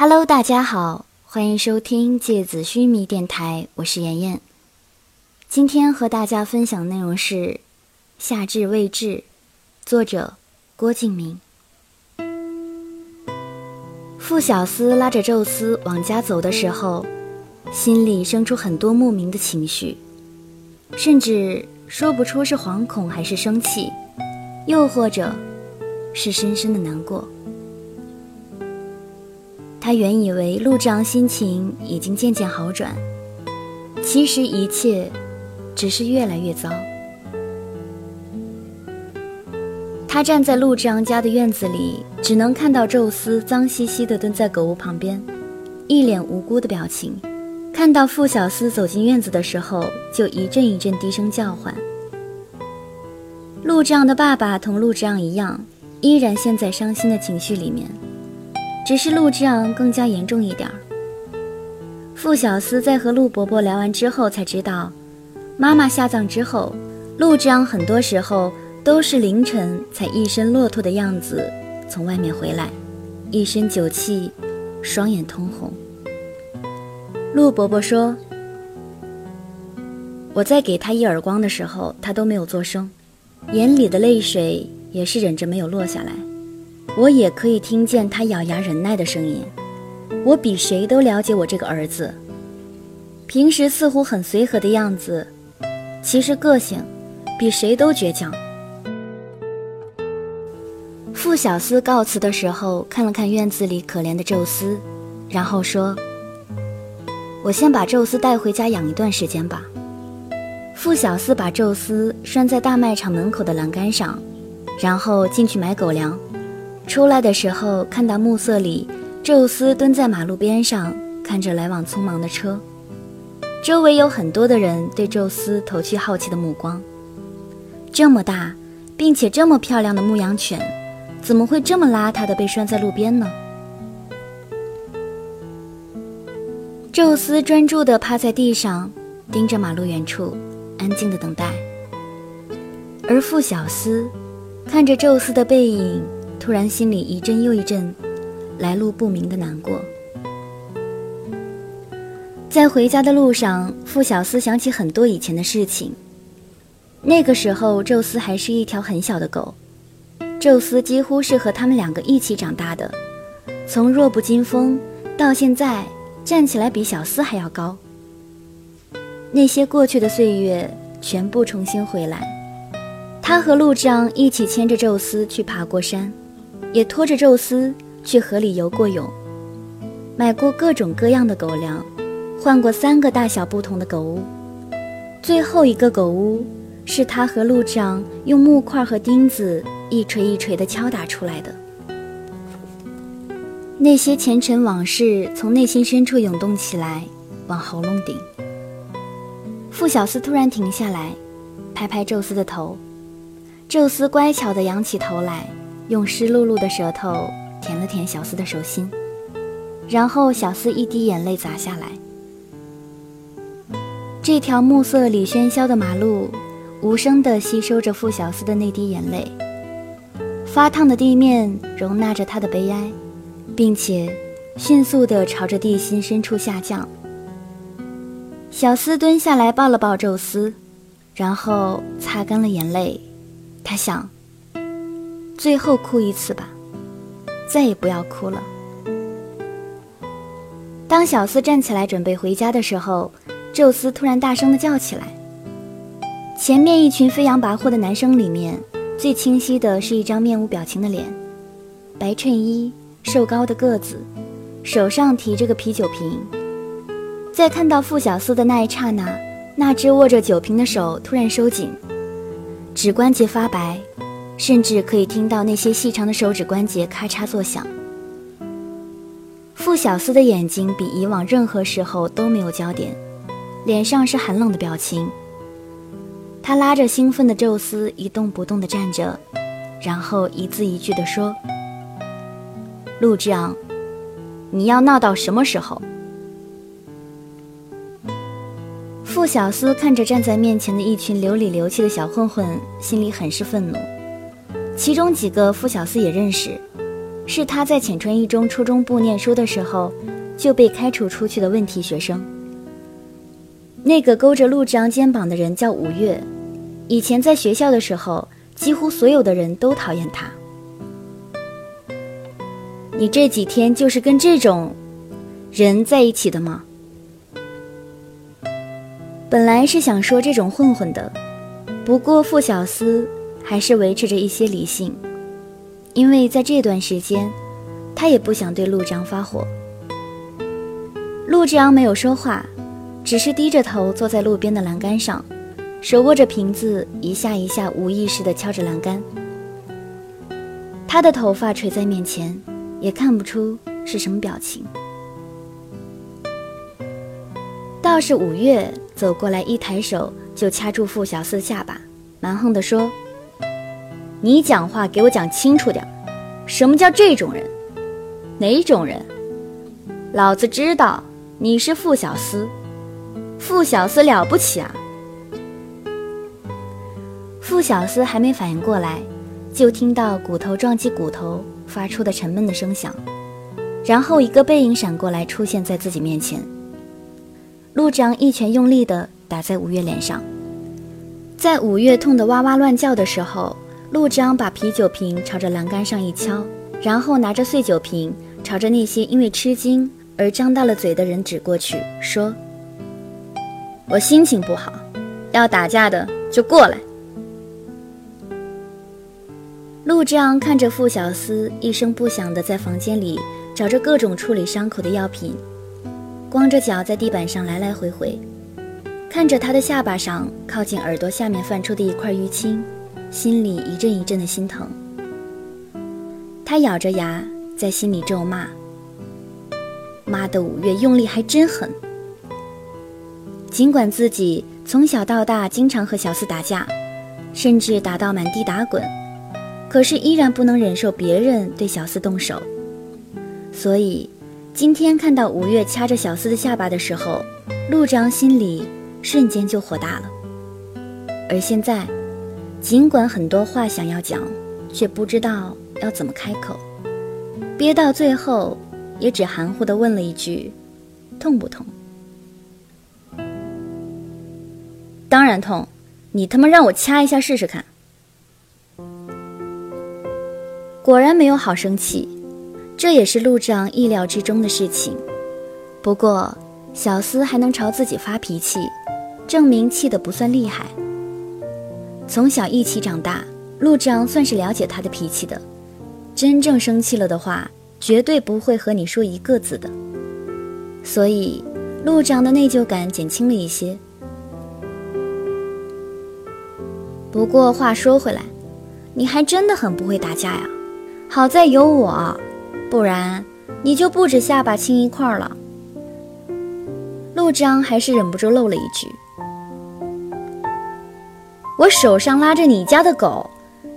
Hello，大家好，欢迎收听芥子须弥电台，我是妍妍。今天和大家分享的内容是《夏至未至》，作者郭敬明。傅小司拉着宙斯往家走的时候，心里生出很多莫名的情绪，甚至说不出是惶恐还是生气，又或者是深深的难过。他原以为陆之昂心情已经渐渐好转，其实一切只是越来越糟。他站在陆之昂家的院子里，只能看到宙斯脏兮兮地蹲在狗屋旁边，一脸无辜的表情。看到傅小司走进院子的时候，就一阵一阵低声叫唤。陆之昂的爸爸同陆之昂一样，依然陷在伤心的情绪里面。只是陆之昂更加严重一点儿。傅小司在和陆伯伯聊完之后才知道，妈妈下葬之后，陆之昂很多时候都是凌晨才一身骆驼的样子从外面回来，一身酒气，双眼通红。陆伯伯说：“我在给他一耳光的时候，他都没有作声，眼里的泪水也是忍着没有落下来。”我也可以听见他咬牙忍耐的声音。我比谁都了解我这个儿子。平时似乎很随和的样子，其实个性比谁都倔强。傅小司告辞的时候，看了看院子里可怜的宙斯，然后说：“我先把宙斯带回家养一段时间吧。”傅小司把宙斯拴在大卖场门口的栏杆上，然后进去买狗粮。出来的时候，看到暮色里，宙斯蹲在马路边上，看着来往匆忙的车。周围有很多的人对宙斯投去好奇的目光。这么大，并且这么漂亮的牧羊犬，怎么会这么邋遢的被拴在路边呢？宙斯专注地趴在地上，盯着马路远处，安静地等待。而傅小司看着宙斯的背影。突然，心里一阵又一阵来路不明的难过。在回家的路上，傅小司想起很多以前的事情。那个时候，宙斯还是一条很小的狗，宙斯几乎是和他们两个一起长大的，从弱不禁风到现在站起来比小司还要高。那些过去的岁月全部重新回来，他和陆之昂一起牵着宙斯去爬过山。也拖着宙斯去河里游过泳，买过各种各样的狗粮，换过三个大小不同的狗屋。最后一个狗屋是他和路障用木块和钉子一锤一锤地敲打出来的。那些前尘往事从内心深处涌动起来，往喉咙顶。傅小司突然停下来，拍拍宙斯的头，宙斯乖巧地仰起头来。用湿漉漉的舌头舔了舔小司的手心，然后小司一滴眼泪砸下来。这条暮色里喧嚣的马路，无声地吸收着傅小司的那滴眼泪。发烫的地面容纳着他的悲哀，并且迅速地朝着地心深处下降。小司蹲下来抱了抱宙斯，然后擦干了眼泪。他想。最后哭一次吧，再也不要哭了。当小司站起来准备回家的时候，宙斯突然大声地叫起来。前面一群飞扬跋扈的男生里面，最清晰的是一张面无表情的脸，白衬衣，瘦高的个子，手上提着个啤酒瓶。在看到傅小司的那一刹那，那只握着酒瓶的手突然收紧，指关节发白。甚至可以听到那些细长的手指关节咔嚓作响。傅小司的眼睛比以往任何时候都没有焦点，脸上是寒冷的表情。他拉着兴奋的宙斯一动不动地站着，然后一字一句地说：“陆之昂，你要闹到什么时候？”傅小司看着站在面前的一群流里流气的小混混，心里很是愤怒。其中几个傅小司也认识，是他在浅川一中初中部念书的时候就被开除出去的问题学生。那个勾着陆之昂肩膀的人叫五月，以前在学校的时候，几乎所有的人都讨厌他。你这几天就是跟这种人在一起的吗？本来是想说这种混混的，不过傅小司还是维持着一些理性，因为在这段时间，他也不想对陆之昂发火。陆之昂没有说话，只是低着头坐在路边的栏杆上，手握着瓶子，一下一下无意识地敲着栏杆。他的头发垂在面前，也看不出是什么表情。倒是五月走过来，一抬手就掐住傅小司的下巴，蛮横地说：“你讲话给我讲清楚点，什么叫这种人？哪种人？老子知道你是傅小司，傅小司了不起啊！”傅小司还没反应过来，就听到骨头撞击骨头发出的沉闷的声响，然后一个背影闪过来，出现在自己面前。陆之昂一拳用力地打在五月脸上，在五月痛得哇哇乱叫的时候，陆之昂把啤酒瓶朝着栏杆上一敲，然后拿着碎酒瓶朝着那些因为吃惊而张大了嘴的人指过去，说：“我心情不好，要打架的就过来。”陆之昂看着傅小司一声不响地在房间里找着各种处理伤口的药品。光着脚在地板上来来回回，看着他的下巴上靠近耳朵下面泛出的一块淤青，心里一阵一阵的心疼。他咬着牙在心里咒骂：“妈的，五月用力还真狠。”尽管自己从小到大经常和小四打架，甚至打到满地打滚，可是依然不能忍受别人对小四动手，所以。今天看到五月掐着小四的下巴的时候，陆章心里瞬间就火大了。而现在，尽管很多话想要讲，却不知道要怎么开口，憋到最后，也只含糊地问了一句：“痛不痛？”“当然痛，你他妈让我掐一下试试看。”果然没有好生气。这也是陆长意料之中的事情。不过，小司还能朝自己发脾气，证明气得不算厉害。从小一起长大，陆章算是了解他的脾气的。真正生气了的话，绝对不会和你说一个字的。所以，陆章的内疚感减轻了一些。不过话说回来，你还真的很不会打架呀！好在有我。不然，你就不止下巴青一块了。陆章还是忍不住漏了一句：“我手上拉着你家的狗，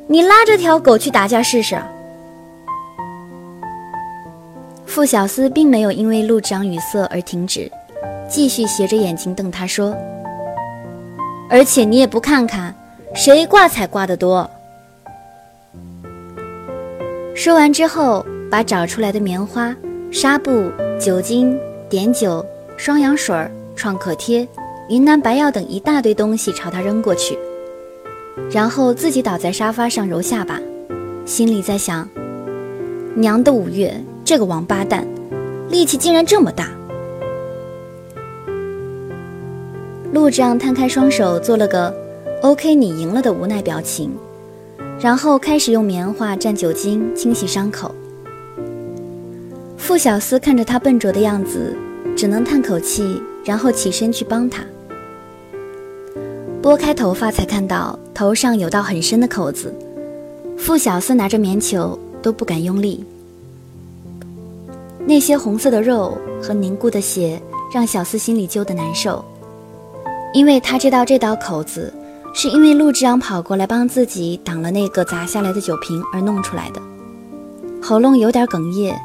你拉着条狗去打架试试。”傅小司并没有因为陆长语塞而停止，继续斜着眼睛瞪他说：“而且你也不看看，谁挂彩挂得多。”说完之后。把找出来的棉花、纱布、酒精、碘酒、双氧水、创可贴、云南白药等一大堆东西朝他扔过去，然后自己倒在沙发上揉下巴，心里在想：娘的五月这个王八蛋，力气竟然这么大！陆丈摊开双手，做了个 “OK，你赢了”的无奈表情，然后开始用棉花蘸酒精清洗伤口。傅小司看着他笨拙的样子，只能叹口气，然后起身去帮他拨开头发，才看到头上有道很深的口子。傅小司拿着棉球都不敢用力，那些红色的肉和凝固的血让小司心里揪得难受，因为他知道这道口子是因为陆之昂跑过来帮自己挡了那个砸下来的酒瓶而弄出来的，喉咙有点哽咽。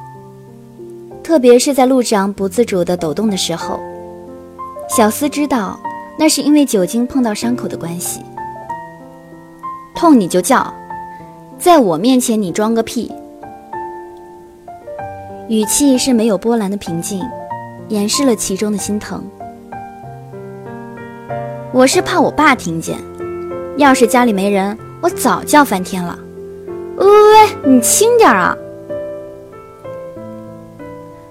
特别是在陆之昂不自主的抖动的时候，小司知道那是因为酒精碰到伤口的关系。痛你就叫，在我面前你装个屁！语气是没有波澜的平静，掩饰了其中的心疼。我是怕我爸听见，要是家里没人，我早叫翻天了。喂喂喂，你轻点啊！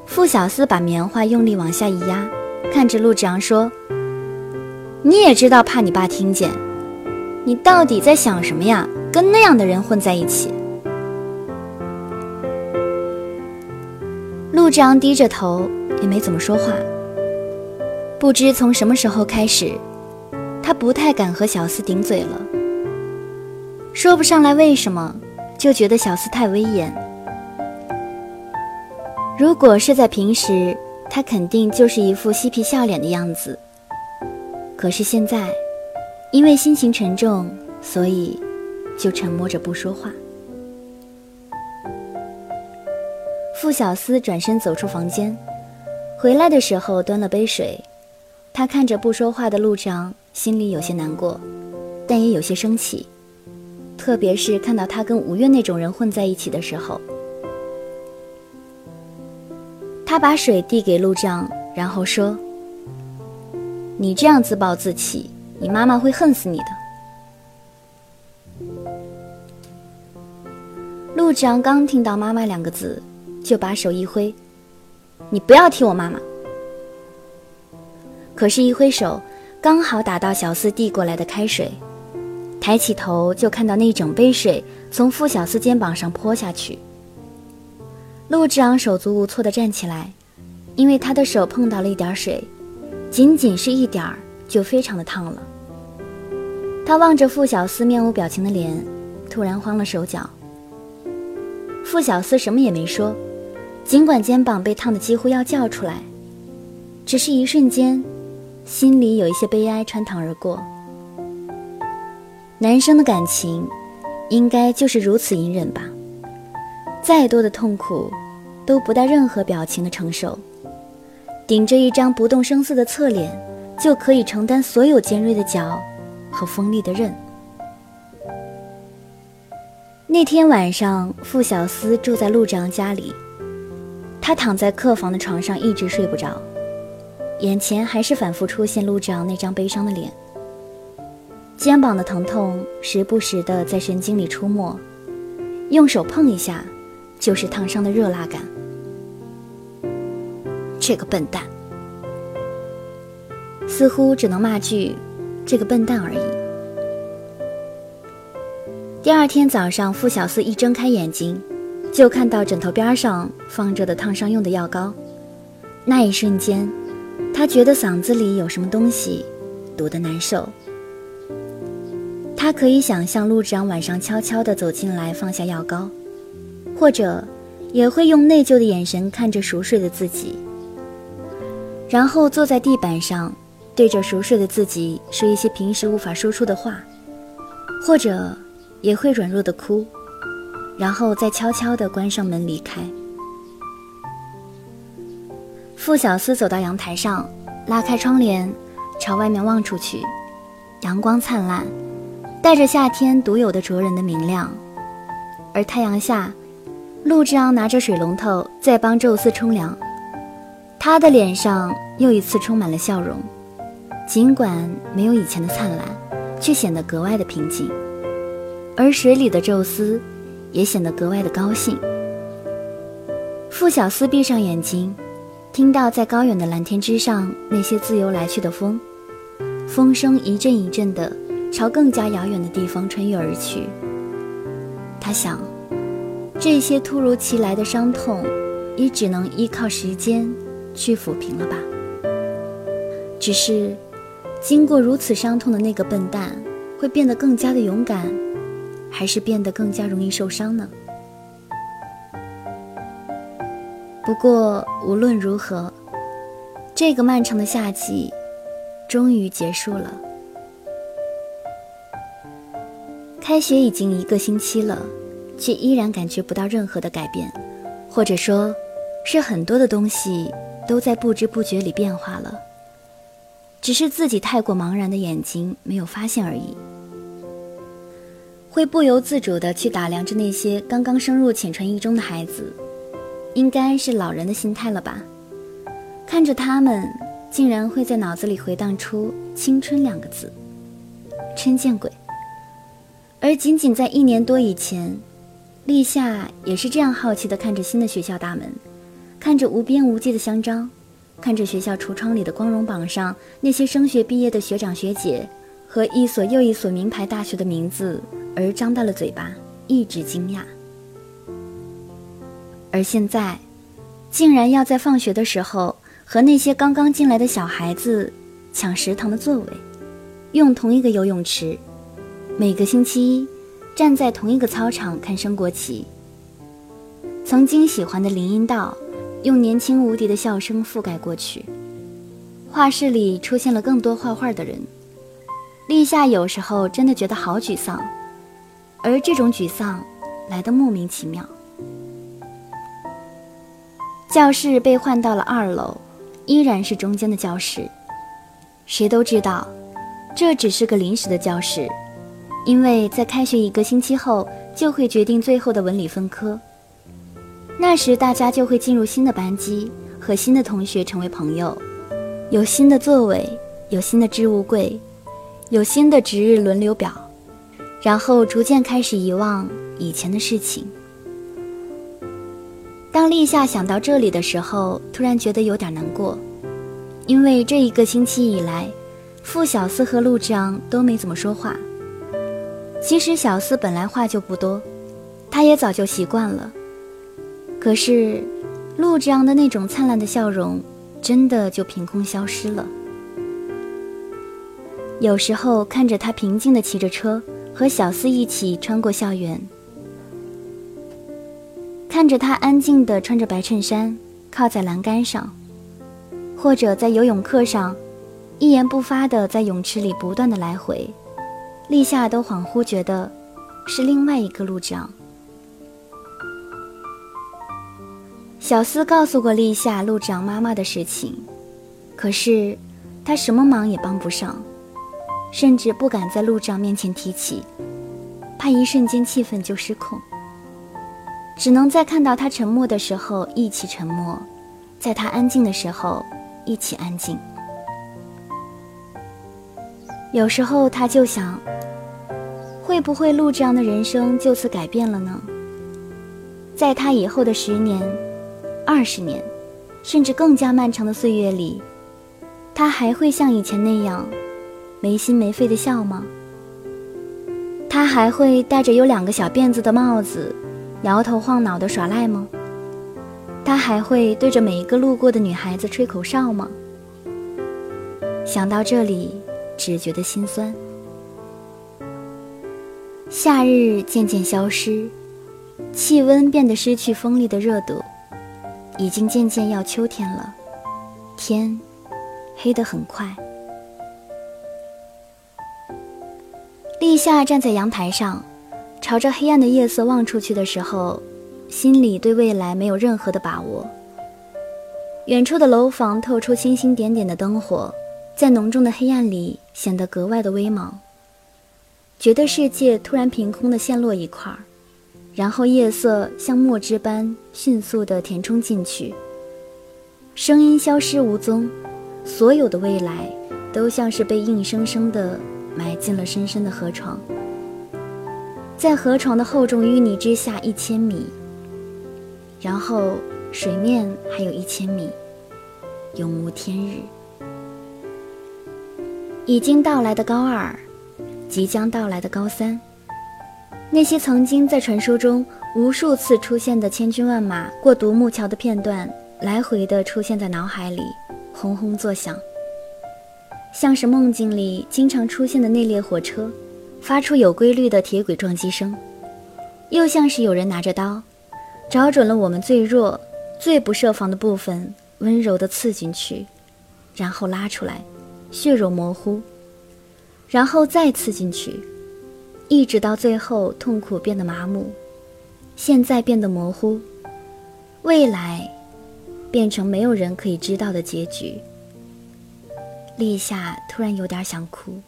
傅小司把棉花用力往下一压，看着陆志阳说：“你也知道怕你爸听见，你到底在想什么呀？跟那样的人混在一起。”陆志昂低着头，也没怎么说话。不知从什么时候开始，他不太敢和小司顶嘴了。说不上来为什么，就觉得小司太威严。如果是在平时，他肯定就是一副嬉皮笑脸的样子。可是现在，因为心情沉重，所以就沉默着不说话。傅小司转身走出房间，回来的时候端了杯水。他看着不说话的陆章，心里有些难过，但也有些生气，特别是看到他跟吴越那种人混在一起的时候。他把水递给陆丈，然后说：“你这样自暴自弃，你妈妈会恨死你的。”陆丈刚听到“妈妈”两个字，就把手一挥：“你不要提我妈妈。”可是，一挥手，刚好打到小司递过来的开水，抬起头就看到那整杯水从傅小司肩膀上泼下去。陆志昂手足无措地站起来，因为他的手碰到了一点水，仅仅是一点儿，就非常的烫了。他望着傅小司面无表情的脸，突然慌了手脚。傅小司什么也没说，尽管肩膀被烫得几乎要叫出来，只是一瞬间，心里有一些悲哀穿堂而过。男生的感情，应该就是如此隐忍吧。再多的痛苦，都不带任何表情的承受，顶着一张不动声色的侧脸，就可以承担所有尖锐的角和锋利的刃。那天晚上，傅小司住在陆长家里，他躺在客房的床上，一直睡不着，眼前还是反复出现陆长那张悲伤的脸，肩膀的疼痛时不时的在神经里出没，用手碰一下。就是烫伤的热辣感。这个笨蛋，似乎只能骂句“这个笨蛋”而已。第二天早上，傅小司一睁开眼睛，就看到枕头边上放着的烫伤用的药膏。那一瞬间，他觉得嗓子里有什么东西堵得难受。他可以想象陆长晚上悄悄地走进来，放下药膏。或者，也会用内疚的眼神看着熟睡的自己，然后坐在地板上，对着熟睡的自己说一些平时无法说出的话，或者也会软弱的哭，然后再悄悄地关上门离开。傅小司走到阳台上，拉开窗帘，朝外面望出去，阳光灿烂，带着夏天独有的灼人的明亮，而太阳下。陆之昂拿着水龙头在帮宙斯冲凉，他的脸上又一次充满了笑容，尽管没有以前的灿烂，却显得格外的平静。而水里的宙斯也显得格外的高兴。傅小司闭上眼睛，听到在高远的蓝天之上那些自由来去的风，风声一阵一阵的朝更加遥远的地方穿越而去。他想。这些突如其来的伤痛，也只能依靠时间去抚平了吧。只是，经过如此伤痛的那个笨蛋，会变得更加的勇敢，还是变得更加容易受伤呢？不过无论如何，这个漫长的夏季终于结束了。开学已经一个星期了。却依然感觉不到任何的改变，或者说，是很多的东西都在不知不觉里变化了，只是自己太过茫然的眼睛没有发现而已。会不由自主地去打量着那些刚刚升入浅川一中的孩子，应该是老人的心态了吧？看着他们，竟然会在脑子里回荡出“青春”两个字，真见鬼！而仅仅在一年多以前，立夏也是这样好奇地看着新的学校大门，看着无边无际的香樟，看着学校橱窗里的光荣榜上那些升学毕业的学长学姐和一所又一所名牌大学的名字，而张大了嘴巴，一直惊讶。而现在，竟然要在放学的时候和那些刚刚进来的小孩子抢食堂的座位，用同一个游泳池。每个星期一，站在同一个操场看升国旗。曾经喜欢的林荫道，用年轻无敌的笑声覆盖过去。画室里出现了更多画画的人。立夏有时候真的觉得好沮丧，而这种沮丧来得莫名其妙。教室被换到了二楼，依然是中间的教室。谁都知道，这只是个临时的教室。因为在开学一个星期后，就会决定最后的文理分科。那时大家就会进入新的班级，和新的同学成为朋友，有新的座位，有新的置物柜，有新的值日轮流表，然后逐渐开始遗忘以前的事情。当立夏想到这里的时候，突然觉得有点难过，因为这一个星期以来，傅小司和陆之昂都没怎么说话。其实小四本来话就不多，他也早就习惯了。可是，陆之昂的那种灿烂的笑容，真的就凭空消失了。有时候看着他平静的骑着车，和小四一起穿过校园，看着他安静的穿着白衬衫靠在栏杆上，或者在游泳课上，一言不发的在泳池里不断的来回。立夏都恍惚觉得，是另外一个陆之昂。小司告诉过立夏陆之昂妈妈的事情，可是他什么忙也帮不上，甚至不敢在陆之昂面前提起，怕一瞬间气氛就失控。只能在看到他沉默的时候一起沉默，在他安静的时候一起安静。有时候他就想。会不会陆之昂的人生就此改变了呢？在他以后的十年、二十年，甚至更加漫长的岁月里，他还会像以前那样没心没肺的笑吗？他还会戴着有两个小辫子的帽子，摇头晃脑的耍赖吗？他还会对着每一个路过的女孩子吹口哨吗？想到这里，只觉得心酸。夏日渐渐消失，气温变得失去锋利的热度，已经渐渐要秋天了。天黑得很快。立夏站在阳台上，朝着黑暗的夜色望出去的时候，心里对未来没有任何的把握。远处的楼房透出星星点点的灯火，在浓重的黑暗里显得格外的微茫。觉得世界突然凭空的陷落一块儿，然后夜色像墨汁般迅速地填充进去，声音消失无踪，所有的未来都像是被硬生生地埋进了深深的河床，在河床的厚重淤泥之下一千米，然后水面还有一千米，永无天日。已经到来的高二。即将到来的高三，那些曾经在传说中无数次出现的千军万马过独木桥的片段，来回的出现在脑海里，轰轰作响，像是梦境里经常出现的那列火车，发出有规律的铁轨撞击声，又像是有人拿着刀，找准了我们最弱、最不设防的部分，温柔地刺进去，然后拉出来，血肉模糊。然后再刺进去，一直到最后，痛苦变得麻木，现在变得模糊，未来变成没有人可以知道的结局。立夏突然有点想哭。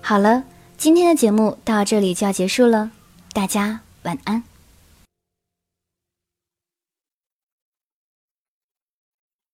好了，今天的节目到这里就要结束了，大家晚安。